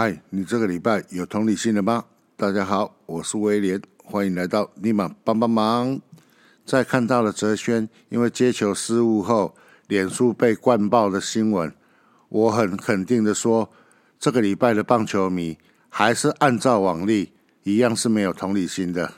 嗨，你这个礼拜有同理心了吗？大家好，我是威廉，欢迎来到立马帮帮忙。在看到了哲轩因为接球失误后，脸书被灌爆的新闻，我很肯定的说，这个礼拜的棒球迷还是按照往例一样是没有同理心的。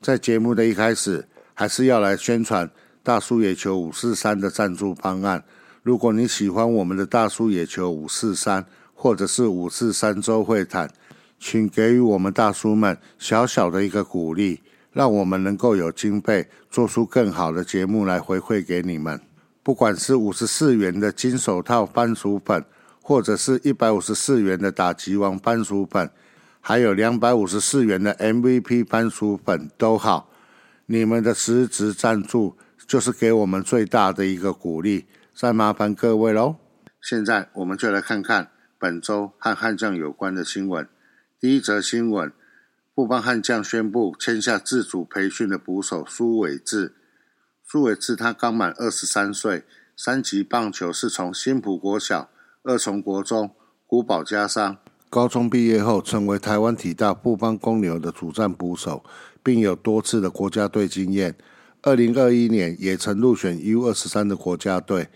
在节目的一开始，还是要来宣传大叔野球五四三的赞助方案。如果你喜欢我们的大叔野球五四三，或者是五四三周会谈，请给予我们大叔们小小的一个鼓励，让我们能够有经费做出更好的节目来回馈给你们。不管是五十四元的金手套番薯粉，或者是一百五十四元的打击王番薯粉，还有两百五十四元的 MVP 番薯粉都好，你们的实质赞助就是给我们最大的一个鼓励。再麻烦各位喽！现在我们就来看看。本周和悍将有关的新闻，第一则新闻：富邦悍将宣布签下自主培训的捕手苏伟志。苏伟志他刚满二十三岁，三级棒球是从新浦国小、二重国中、古堡加商高中毕业后，成为台湾体大富邦公牛的主战捕手，并有多次的国家队经验。二零二一年也曾入选 U 二十三的国家队。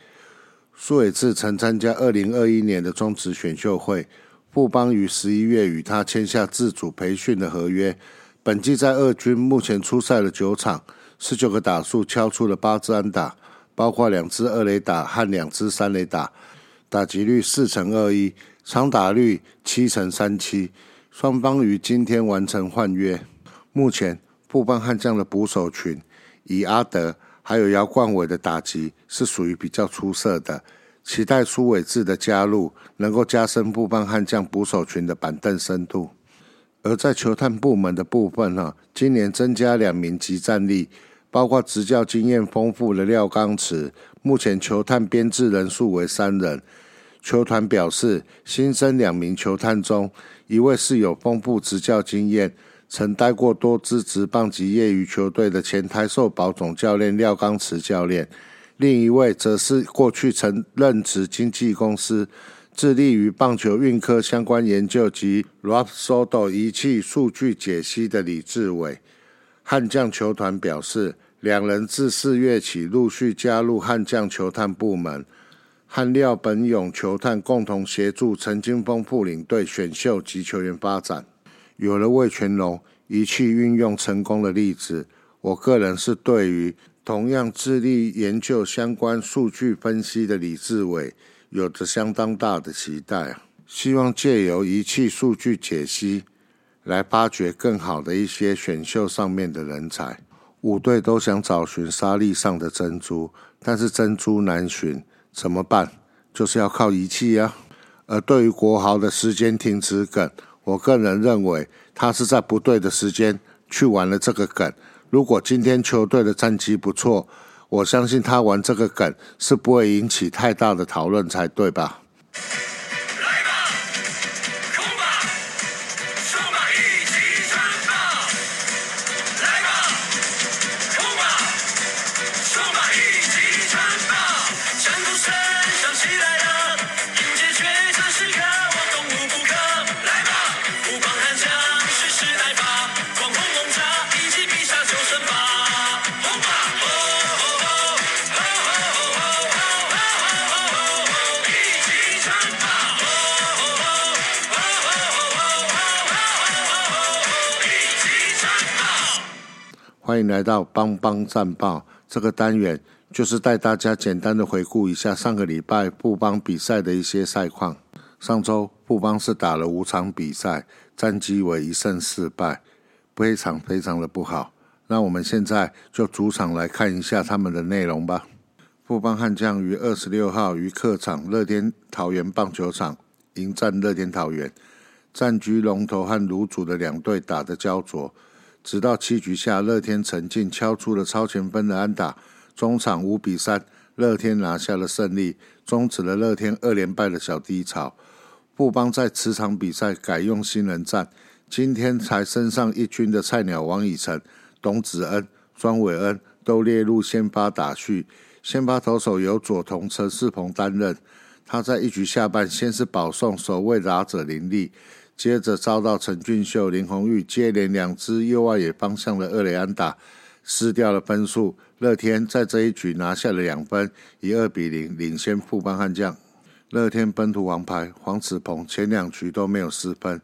苏伟志曾参加二零二一年的中职选秀会，富邦于十一月与他签下自主培训的合约。本季在二军目前出赛了九场，十九个打数敲出了八支安打，包括两支二垒打和两支三垒打，打击率四成二一，长打率七成三七。双方于今天完成换约。目前富邦悍将的捕手群以阿德。还有姚冠伟的打击是属于比较出色的，期待苏伟志的加入能够加深布邦悍将捕手群的板凳深度。而在球探部门的部分呢，今年增加两名级战力，包括执教经验丰富的廖刚慈。目前球探编制人数为三人。球团表示，新增两名球探中，一位是有丰富执教经验。曾待过多支职棒及业余球队的前台寿保总教练廖刚慈教练，另一位则是过去曾任职经纪公司，致力于棒球运科相关研究及 Rapsodo 仪器数据解析的李志伟。悍将球团表示，两人自四月起陆续加入悍将球探部门，和廖本勇球探共同协助陈金峰副领队选秀及球员发展。有了魏全龙仪器运用成功的例子，我个人是对于同样致力研究相关数据分析的李志伟有着相当大的期待！希望借由仪器数据解析来发掘更好的一些选秀上面的人才。五队都想找寻沙粒上的珍珠，但是珍珠难寻，怎么办？就是要靠仪器啊！而对于国豪的时间停止梗。我个人认为，他是在不对的时间去玩了这个梗。如果今天球队的战绩不错，我相信他玩这个梗是不会引起太大的讨论才对吧？欢迎来到帮帮战报这个单元，就是带大家简单的回顾一下上个礼拜布邦比赛的一些赛况。上周布邦是打了五场比赛，战绩为一胜四败，非常非常的不好。那我们现在就主场来看一下他们的内容吧。布邦悍将于二十六号于客场乐天桃园棒球场迎战乐天桃园，战局龙头和卤主的两队打得焦灼。直到七局下，乐天陈进敲出了超前分的安打，中场五比三，乐天拿下了胜利，终止了乐天二连败的小低潮。布邦在此场比赛改用新人战，今天才升上一军的菜鸟王以诚、董子恩、庄伟恩都列入先发打序，先发投手由左同陈世鹏担任。他在一局下半先是保送守卫打者林立，接着遭到陈俊秀、林红玉接连两支右外野方向的二垒安打，失掉了分数。乐天在这一局拿下了两分，以二比零领先富邦悍将。乐天本土王牌黄子鹏前两局都没有失分，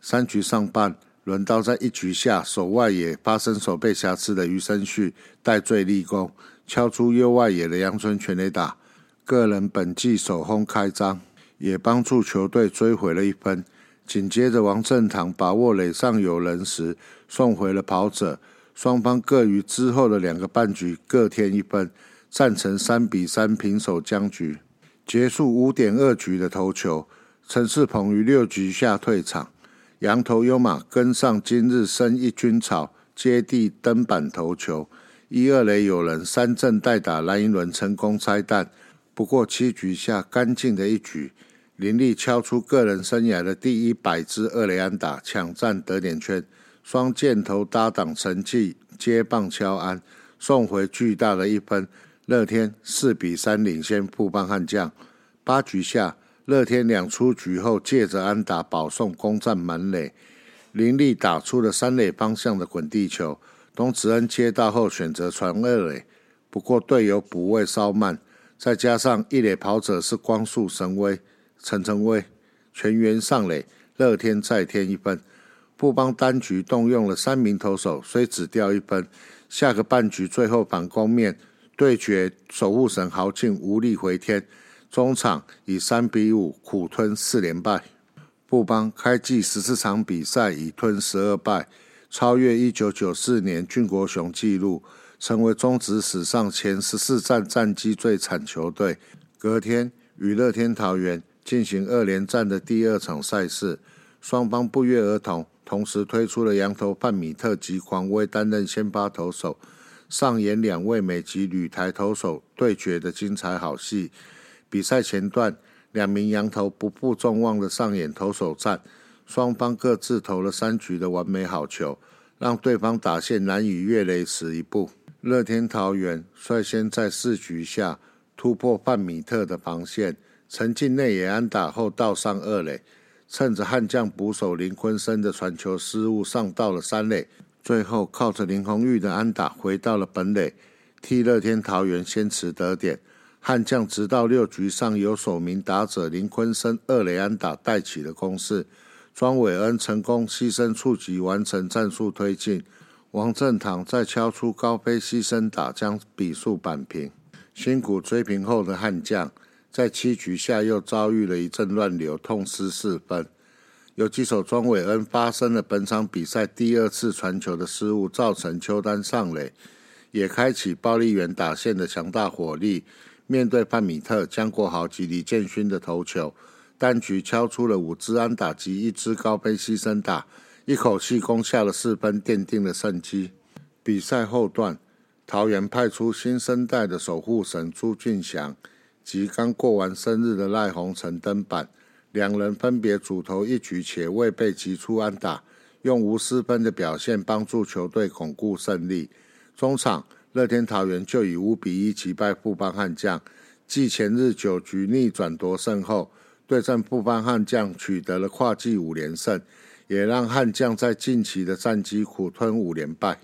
三局上半轮到在一局下守外野发生手背瑕疵的余生旭戴罪立功，敲出右外野的阳春全垒打，个人本季首轰开张，也帮助球队追回了一分。紧接着王振堂把握垒上有人时送回了跑者，双方各于之后的两个半局各添一分，战成三比三平手僵局。结束五点二局的投球，陈世鹏于六局下退场。羊头优马跟上今日生一军草，接地登板投球。一二垒有人三振代打蓝银轮成功拆弹。不过七局下干净的一局，林立敲出个人生涯的第一百支二垒安打，抢占得点圈。双箭头搭档成绩接棒敲安，送回巨大的一分。乐天四比三领先富邦悍将。八局下，乐天两出局后，借着安打保送攻占满垒，林立打出了三垒方向的滚地球。东慈恩接到后选择传二垒，不过队友补位稍慢，再加上一垒跑者是光速神威陈诚威，全员上垒，乐天再添一分。布邦单局动用了三名投手，虽只掉一分，下个半局最后反攻面。对决守护神豪进无力回天，中场以三比五苦吞四连败。布邦开季十四场比赛已吞十二败，超越一九九四年俊国雄纪录，成为中职史上前十四战战绩最惨球队。隔天与乐天桃园进行二连战的第二场赛事，双方不约而同同时推出了羊头范米特及狂威担任先发投手。上演两位美籍旅台投手对决的精彩好戏。比赛前段，两名羊头不负众望的上演投手战，双方各自投了三局的完美好球，让对方打线难以越雷池一步。乐天桃园率先在四局下突破范米特的防线，陈进内野安打后倒上二垒，趁着悍将捕手林坤生的传球失误，上到了三垒。最后靠着林红玉的安打回到了本垒，替乐天桃园先持得点。悍将直到六局上有首名打者林坤生二垒安打带起了攻势，庄伟恩成功牺牲触及完成战术推进。王振堂再敲出高飞牺牲打将比数扳平。辛苦追平后的悍将在七局下又遭遇了一阵乱流，痛失四分。有几手庄伟恩发生了本场比赛第二次传球的失误，造成邱丹上垒，也开启暴力员打线的强大火力。面对范米特、江国豪及李建勋的投球，单局敲出了五支安打及一支高飞牺牲打，一口气攻下了四分，奠定了胜机。比赛后段，桃园派出新生代的守护神朱俊祥及刚过完生日的赖鸿成登板。两人分别主投一局，且未被击出安打，用无失分的表现帮助球队巩固胜利。中场，乐天桃园就以五比一击败富邦悍将，继前日九局逆转夺胜后，对阵富邦悍将取得了跨季五连胜，也让悍将在近期的战绩苦吞五连败。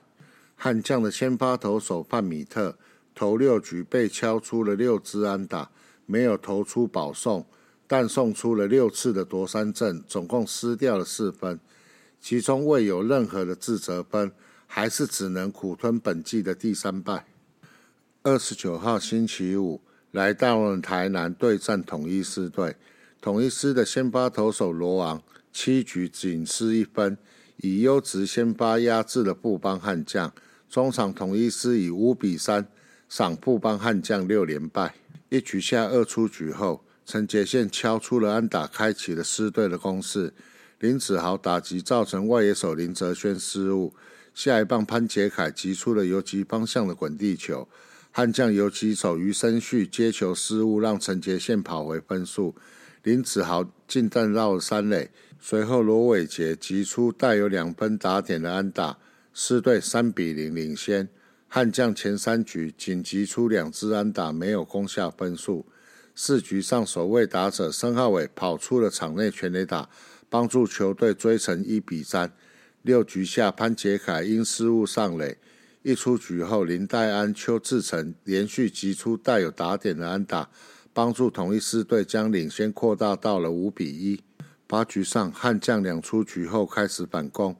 悍将的先发投手范米特投六局被敲出了六支安打，没有投出保送。但送出了六次的夺三阵，总共失掉了四分，其中未有任何的自责分，还是只能苦吞本季的第三败。二十九号星期五，来到了台南对战统一狮队，统一狮的先发投手罗昂七局仅失一分，以优质先发压制了布邦悍将。中场统一狮以五比三赏布帮悍将六连败。一局下二出局后。陈杰宪敲出了安打，开启了狮队的攻势。林子豪打击造成外野手林哲轩失误，下一棒潘杰凯击出了游击方向的滚地球。悍将游击手余生旭接球失误，让陈杰宪跑回分数。林子豪进站绕了三垒，随后罗伟杰击出带有两分打点的安打，狮队三比零领先。悍将前三局仅击出两支安打，没有攻下分数。四局上首位打者申浩伟跑出了场内全垒打，帮助球队追成一比三。六局下潘杰凯因失误上垒，一出局后林黛安、邱志成连续击出带有打点的安打，帮助同一狮队将领先扩大到了五比一。八局上悍将两出局后开始反攻，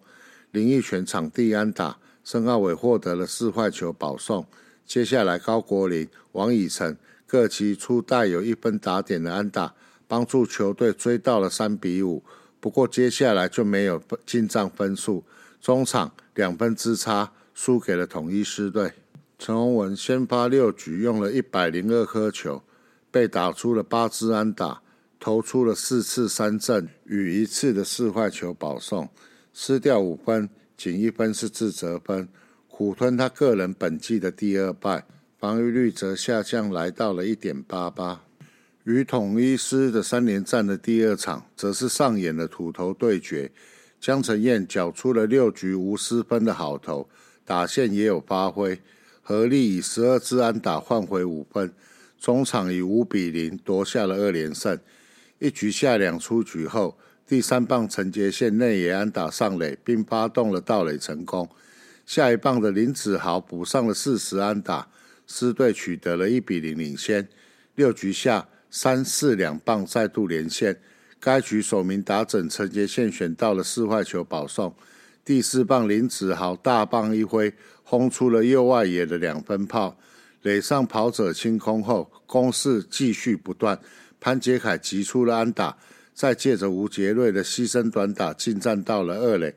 林奕泉场地安打，申奥伟获得了四坏球保送。接下来高国林、王以诚各击出带有一分打点的安打，帮助球队追到了三比五。不过接下来就没有进账分数，中场两分之差输给了统一狮队。陈宏文先发六局用了一百零二颗球，被打出了八支安打，投出了四次三振与一次的四坏球保送，失掉五分，仅一分是自责分，苦吞他个人本季的第二败，防御率则下降来到了一点八八。与统一师的三连战的第二场，则是上演了土头对决。江承彦缴出了六局无失分的好投，打线也有发挥，合力以十二支安打换回五分。中场以五比零夺下了二连胜。一局下两出局后，第三棒陈杰宪内野安打上垒，并发动了盗垒成功。下一棒的林子豪补上了四十安打，狮队取得了一比零领先。六局下。三四两棒再度连线，该局首名打整陈杰宪选到了四坏球保送。第四棒林子豪大棒一挥，轰出了右外野的两分炮。垒上跑者清空后，攻势继续不断。潘杰凯击出了安打，再借着吴杰瑞的牺牲短打进站到了二垒。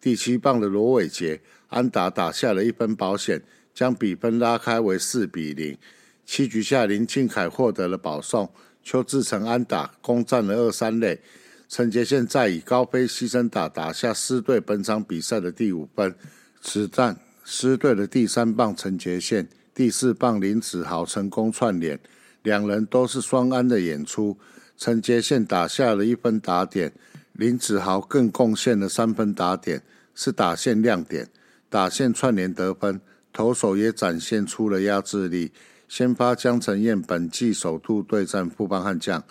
第七棒的罗伟杰安打打下了一分保险，将比分拉开为四比零。七局下，林庆凯获得了保送，邱志成安打攻占了二三垒，陈杰宪再以高飞牺牲打打下狮队本场比赛的第五分。此战狮队的第三棒陈杰宪，第四棒林子豪成功串联，两人都是双安的演出。陈杰宪打下了一分打点，林子豪更贡献了三分打点，是打线亮点。打线串联得分，投手也展现出了压制力。先发江承彦本季首度对战富邦悍将，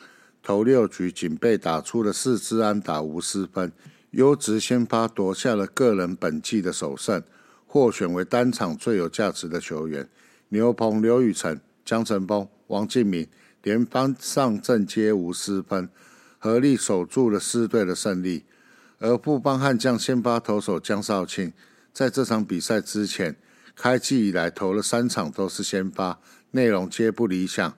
投六局仅被打出了四支安打无失分，优质先发夺下了个人本季的首胜，获选为单场最有价值的球员。牛棚刘宇成、江承峰、王敬明连番上阵皆无失分，合力守住了四队的胜利。而富邦悍将先发投手江少庆，在这场比赛之前，开季以来投了三场都是先发。内容皆不理想，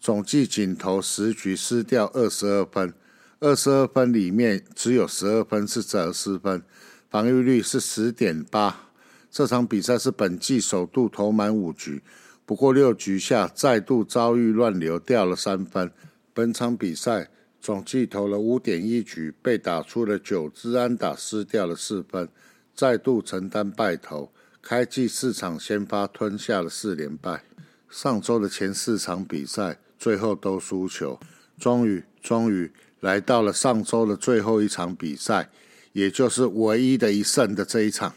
总计仅投十局失掉二十二分，二十二分里面只有十二分是折失分，防御率是十点八。这场比赛是本季首度投满五局，不过六局下再度遭遇乱流，掉了三分。本场比赛总计投了五点一局，被打出了九支安打，失掉了四分，再度承担败投。开季四场先发吞下了四连败。上周的前四场比赛最后都输球，终于终于来到了上周的最后一场比赛，也就是唯一的一胜的这一场，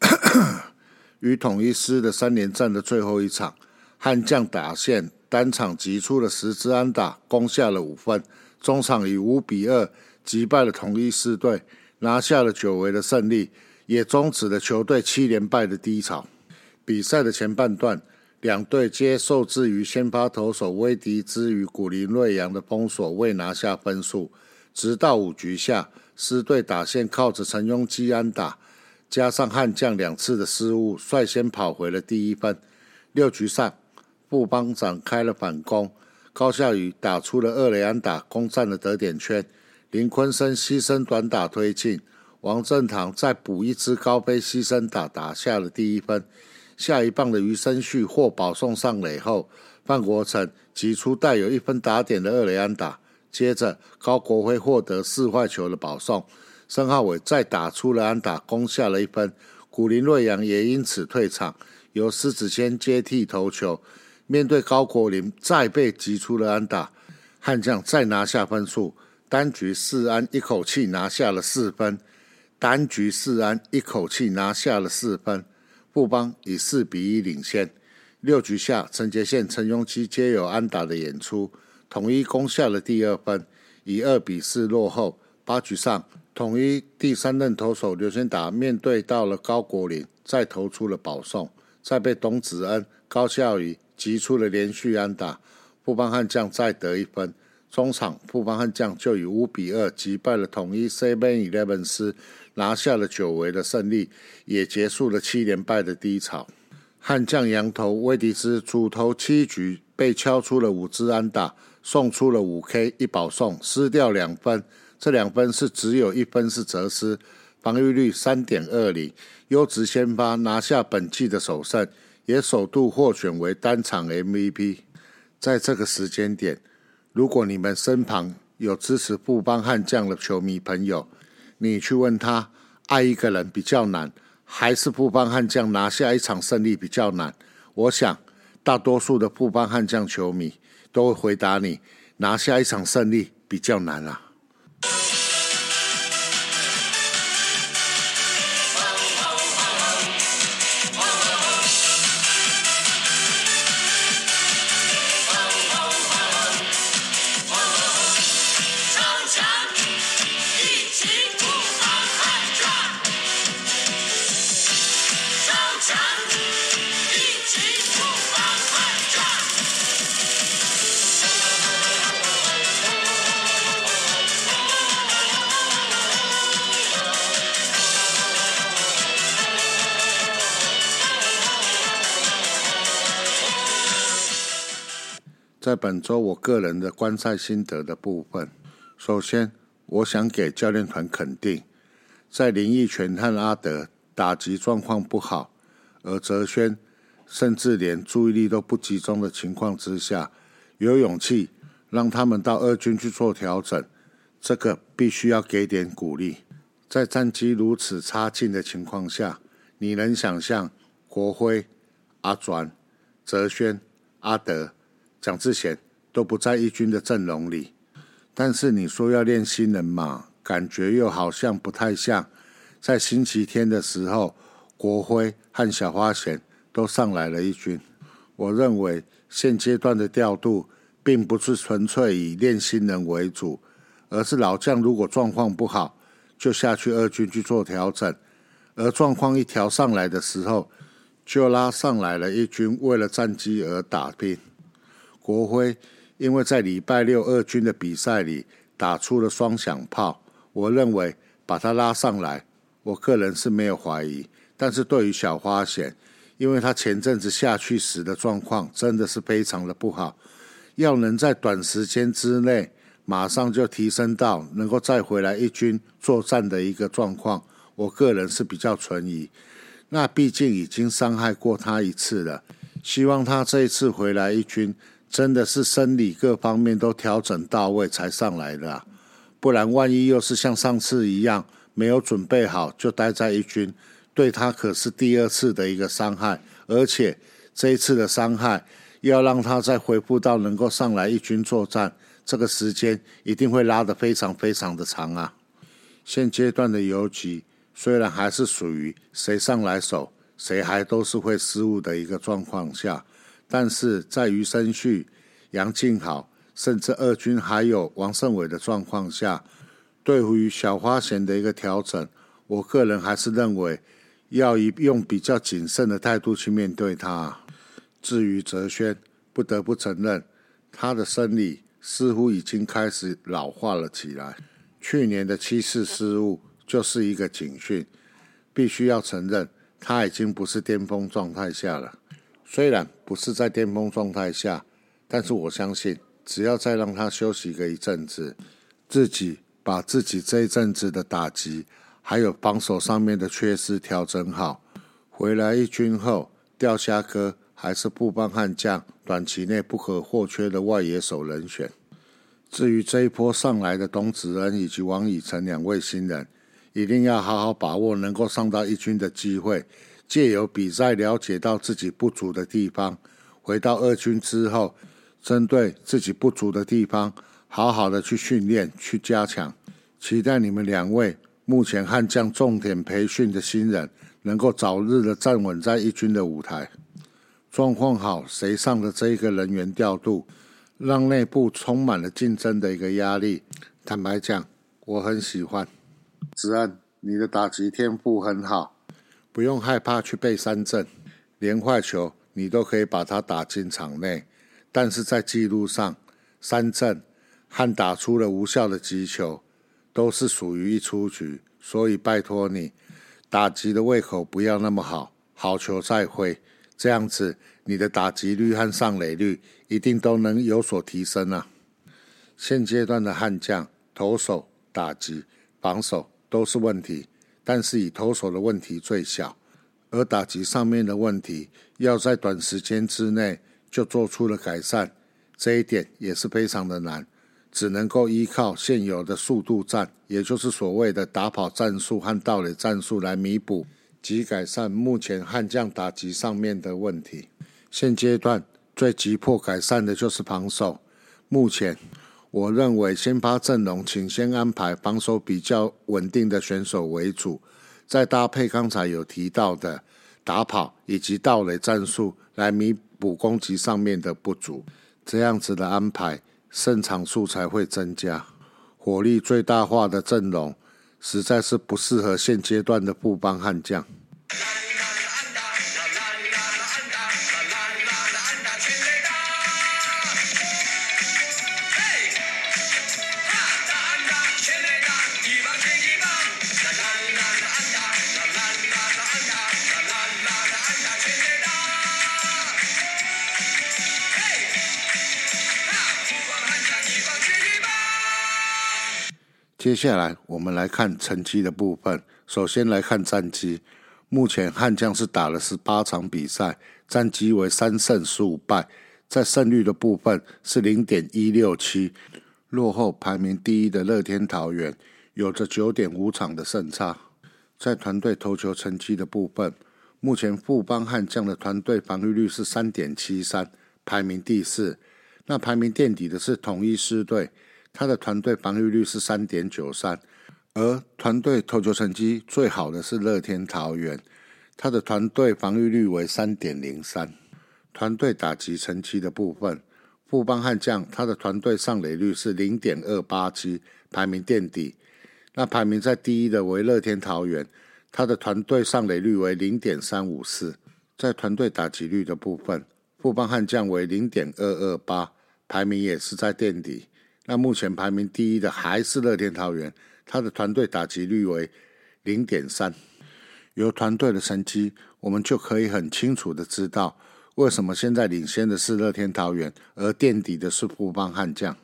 与统一师的三连战的最后一场，悍将打线单场击出了十支安打，攻下了五分，中场以五比二击败了统一狮队，拿下了久违的胜利，也终止了球队七连败的低潮。比赛的前半段。两队皆受制于先发投手威迪兹与古林瑞阳的封锁，未拿下分数。直到五局下，狮队打线靠着陈庸基安打，加上悍将两次的失误，率先跑回了第一分。六局上，布邦展开了反攻，高孝宇打出了二垒安打，攻占了得点圈。林坤生牺牲短打推进，王正堂再补一支高飞牺牲打，打下了第一分。下一棒的余生旭获保送上垒后，范国成击出带有一分打点的二垒安打。接着高国辉获得四坏球的保送，申浩伟再打出了安打，攻下了一分。古林瑞阳也因此退场，由施子谦接替投球。面对高国林再被击出了安打，悍将再拿下分数，单局四安一口气拿下了四分。单局四安一口气拿下了四分。富邦以四比一领先。六局下，陈杰宪、陈庸基皆有安打的演出，统一攻下了第二分，以二比四落后。八局上，统一第三任投手刘先达面对到了高国林，再投出了保送，再被董子恩、高孝宇击出了连续安打，富邦悍将再得一分。中场，富邦悍将就以五比二击败了统一 Seven Eleven 斯，拿下了久违的胜利，也结束了七连败的低潮。悍将羊头威迪斯主投七局被敲出了五支安打，送出了五 K 一保送，失掉两分。这两分是只有一分是责失，防御率三点二零，优质先发拿下本季的首胜，也首度获选为单场 MVP。在这个时间点。如果你们身旁有支持富邦悍将的球迷朋友，你去问他，爱一个人比较难，还是富邦悍将拿下一场胜利比较难？我想，大多数的富邦悍将球迷都会回答你，拿下一场胜利比较难啊。在本周我个人的观赛心得的部分，首先我想给教练团肯定，在林奕全和阿德打击状况不好，而泽轩甚至连注意力都不集中的情况之下，有勇气让他们到二军去做调整，这个必须要给点鼓励。在战绩如此差劲的情况下，你能想象国辉、阿转、泽轩、阿德？蒋志贤都不在一军的阵容里，但是你说要练新人嘛，感觉又好像不太像。在星期天的时候，国辉和小花贤都上来了一军。我认为现阶段的调度并不是纯粹以练新人为主，而是老将如果状况不好，就下去二军去做调整，而状况一调上来的时候，就拉上来了一军，为了战机而打拼。国辉因为在礼拜六二军的比赛里打出了双响炮，我认为把他拉上来，我个人是没有怀疑。但是对于小花贤，因为他前阵子下去时的状况真的是非常的不好，要能在短时间之内马上就提升到能够再回来一军作战的一个状况，我个人是比较存疑。那毕竟已经伤害过他一次了，希望他这一次回来一军。真的是生理各方面都调整到位才上来的，不然万一又是像上次一样没有准备好就待在一军，对他可是第二次的一个伤害，而且这一次的伤害要让他再恢复到能够上来一军作战，这个时间一定会拉得非常非常的长啊。现阶段的游击虽然还是属于谁上来守谁还都是会失误的一个状况下。但是在余生旭、杨敬好，甚至二军还有王胜伟的状况下，对于小花贤的一个调整，我个人还是认为要以用比较谨慎的态度去面对他。至于泽轩，不得不承认，他的生理似乎已经开始老化了起来。去年的七次失误就是一个警讯，必须要承认他已经不是巅峰状态下了。虽然不是在巅峰状态下，但是我相信，只要再让他休息个一阵子，自己把自己这一阵子的打击，还有防守上面的缺失调整好，回来一军后，钓虾哥还是布邦悍将短期内不可或缺的外野手人选。至于这一波上来的董子恩以及王以诚两位新人，一定要好好把握能够上到一军的机会。借由比赛了解到自己不足的地方，回到二军之后，针对自己不足的地方，好好的去训练、去加强。期待你们两位目前悍将重点培训的新人，能够早日的站稳在一军的舞台。状况好，谁上的这一个人员调度，让内部充满了竞争的一个压力。坦白讲，我很喜欢。子安，你的打击天赋很好，不用害怕去被三振，连坏球你都可以把它打进场内。但是在记录上，三振和打出了无效的击球，都是属于一出局。所以拜托你，打击的胃口不要那么好，好球再挥，这样子你的打击率和上垒率一定都能有所提升啊。现阶段的悍将，投手、打击、防守都是问题，但是以投手的问题最小，而打击上面的问题要在短时间之内就做出了改善，这一点也是非常的难。只能够依靠现有的速度战，也就是所谓的打跑战术和盗垒战术来弥补及改善目前悍将打击上面的问题。现阶段最急迫改善的就是防守。目前我认为先发阵容，请先安排防守比较稳定的选手为主，再搭配刚才有提到的打跑以及盗垒战术来弥补攻击上面的不足。这样子的安排。胜场数才会增加，火力最大化的阵容实在是不适合现阶段的布邦悍将。接下来我们来看成绩的部分。首先来看战绩，目前悍将是打了十八场比赛，战绩为三胜十五败，在胜率的部分是零点一六七，落后排名第一的乐天桃园有着九点五场的胜差。在团队投球成绩的部分，目前富邦悍将的团队防御率是三点七三，排名第四。那排名垫底的是统一狮队。他的团队防御率是三点九三，而团队投球成绩最好的是乐天桃园，他的团队防御率为三点零三。团队打击成绩的部分，富邦悍将他的团队上垒率是零点二八七，排名垫底。那排名在第一的为乐天桃园，他的团队上垒率为零点三五四。在团队打击率的部分，富邦悍将为零点二二八，排名也是在垫底。那目前排名第一的还是乐天桃园，他的团队打击率为零点三。由团队的成绩，我们就可以很清楚的知道，为什么现在领先的是乐天桃园，而垫底的是富邦悍将。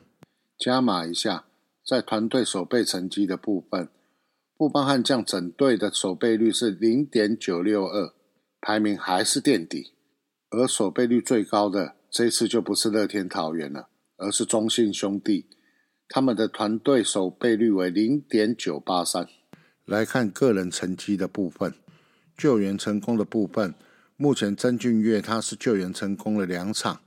加码一下，在团队守备成绩的部分，富邦悍将整队的守备率是零点九六二，排名还是垫底。而守备率最高的，这一次就不是乐天桃园了。而是中信兄弟，他们的团队守备率为零点九八三。来看个人成绩的部分，救援成功的部分，目前曾俊岳他是救援成功了两场，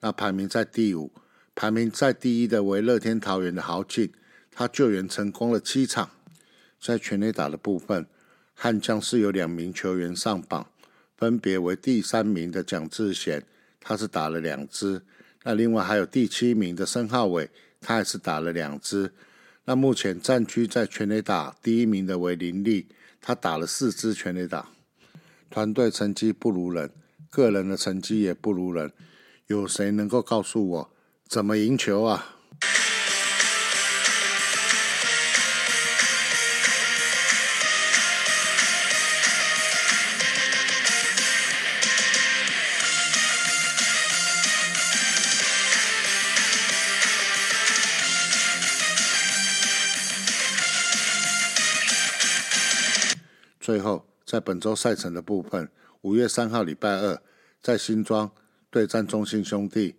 那排名在第五。排名在第一的为乐天桃园的豪进，他救援成功了七场。在全垒打的部分，悍将是有两名球员上榜，分别为第三名的蒋志贤，他是打了两支。那另外还有第七名的申浩伟，他也是打了两支。那目前战区在全垒打第一名的为林立，他打了四支全垒打。团队成绩不如人，个人的成绩也不如人。有谁能够告诉我怎么赢球啊？最后，在本周赛程的部分，五月三号礼拜二在新庄对战中信兄弟；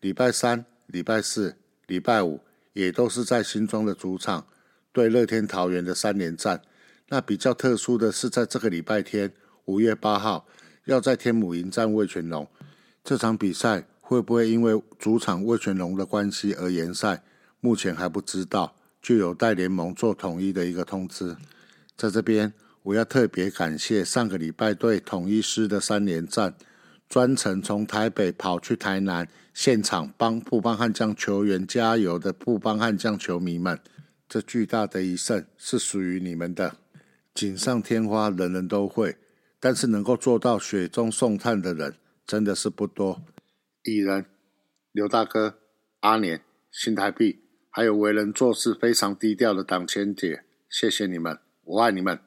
礼拜三、礼拜四、礼拜五也都是在新庄的主场对乐天桃园的三连战。那比较特殊的是，在这个礼拜天，五月八号要在天母迎战魏全龙。这场比赛会不会因为主场魏全龙的关系而延赛？目前还不知道，就有待联盟做统一的一个通知。在这边。我要特别感谢上个礼拜对统一师的三连战，专程从台北跑去台南现场帮富邦悍将球员加油的富邦悍将球迷们，这巨大的一胜是属于你们的。锦上添花，人人都会，但是能够做到雪中送炭的人真的是不多。蚁人、刘大哥、阿年、新台币，还有为人做事非常低调的党千姐，谢谢你们，我爱你们。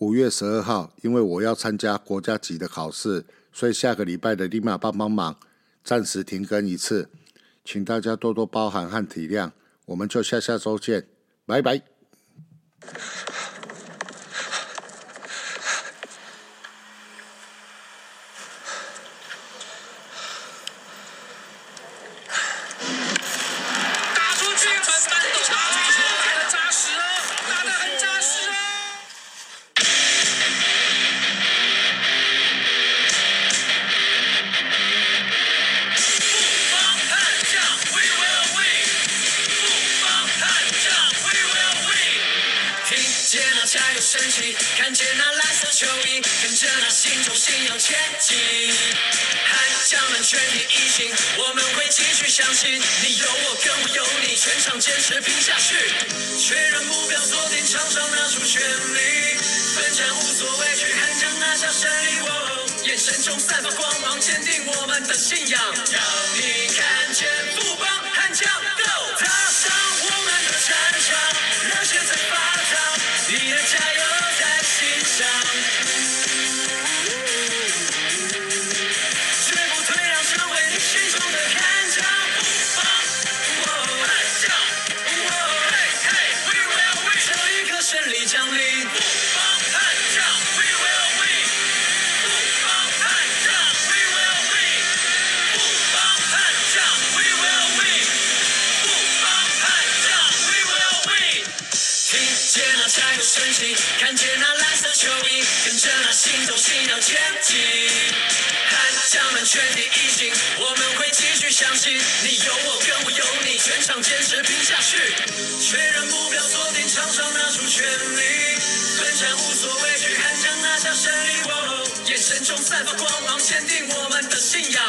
五月十二号，因为我要参加国家级的考试。所以下个礼拜的立马帮帮忙，暂时停更一次，请大家多多包涵和体谅，我们就下下周见，拜拜。心中信仰前进。悍将们全体一心，我们会继续相信。你有我，跟我有你，全场坚持拼下去。确认目标，锁定场上拿出全力，奋战无所畏惧，悍将拿下胜利。眼神中散发光芒，坚定我们的信仰。让你看见不败场坚持拼下去。确认目标，锁定场上拿出全力。奋战无所畏惧，悍将拿下胜利。眼神中散发光芒，坚定我们的信仰。